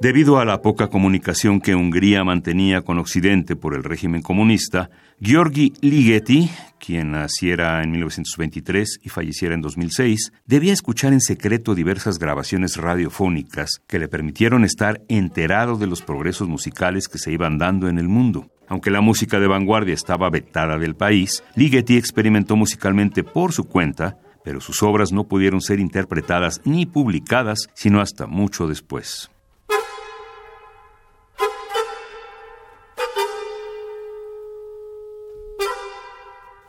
Debido a la poca comunicación que Hungría mantenía con Occidente por el régimen comunista, Georgi Ligeti, quien naciera en 1923 y falleciera en 2006, debía escuchar en secreto diversas grabaciones radiofónicas que le permitieron estar enterado de los progresos musicales que se iban dando en el mundo. Aunque la música de vanguardia estaba vetada del país, Ligeti experimentó musicalmente por su cuenta, pero sus obras no pudieron ser interpretadas ni publicadas sino hasta mucho después.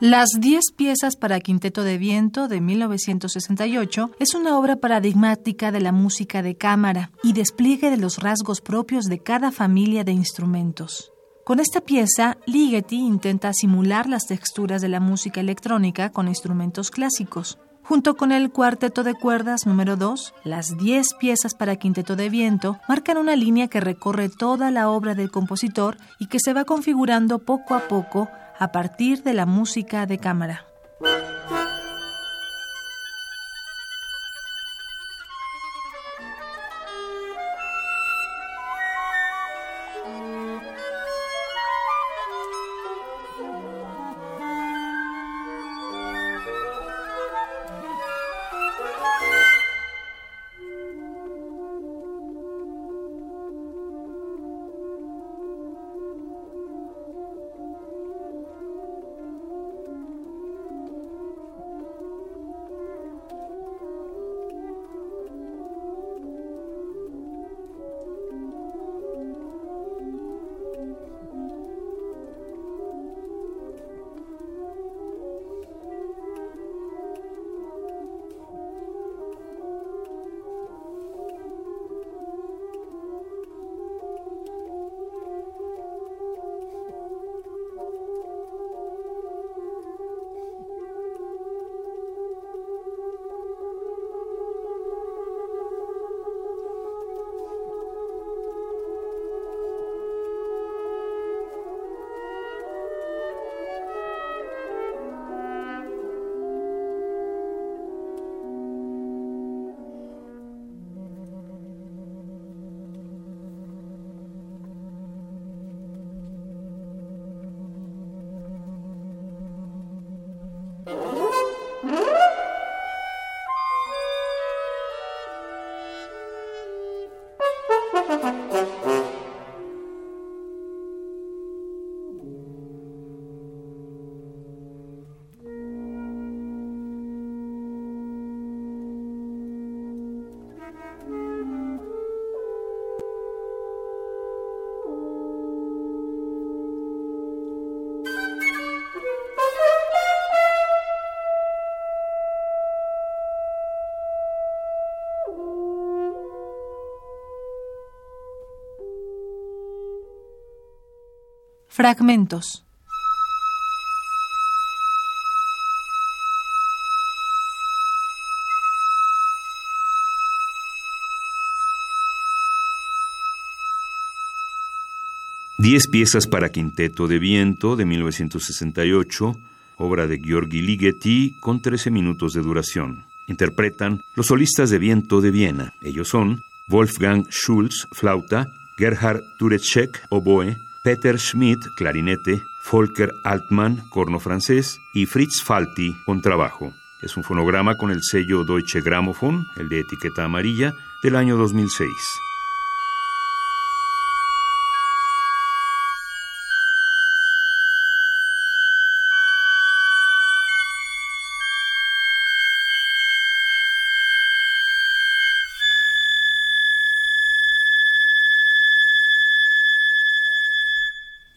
Las Diez piezas para quinteto de viento de 1968 es una obra paradigmática de la música de cámara y despliegue de los rasgos propios de cada familia de instrumentos. Con esta pieza, Ligeti intenta simular las texturas de la música electrónica con instrumentos clásicos. Junto con el cuarteto de cuerdas número 2, las 10 piezas para quinteto de viento marcan una línea que recorre toda la obra del compositor y que se va configurando poco a poco a partir de la música de cámara. Fragmentos. Diez piezas para quinteto de viento de 1968, obra de Georgi Ligeti, con 13 minutos de duración. Interpretan los solistas de viento de Viena. Ellos son Wolfgang Schulz, flauta, Gerhard Turecek, oboe, Peter Schmidt, clarinete, Volker Altmann, corno francés, y Fritz Falti, contrabajo. Es un fonograma con el sello Deutsche Grammophon, el de etiqueta amarilla, del año 2006.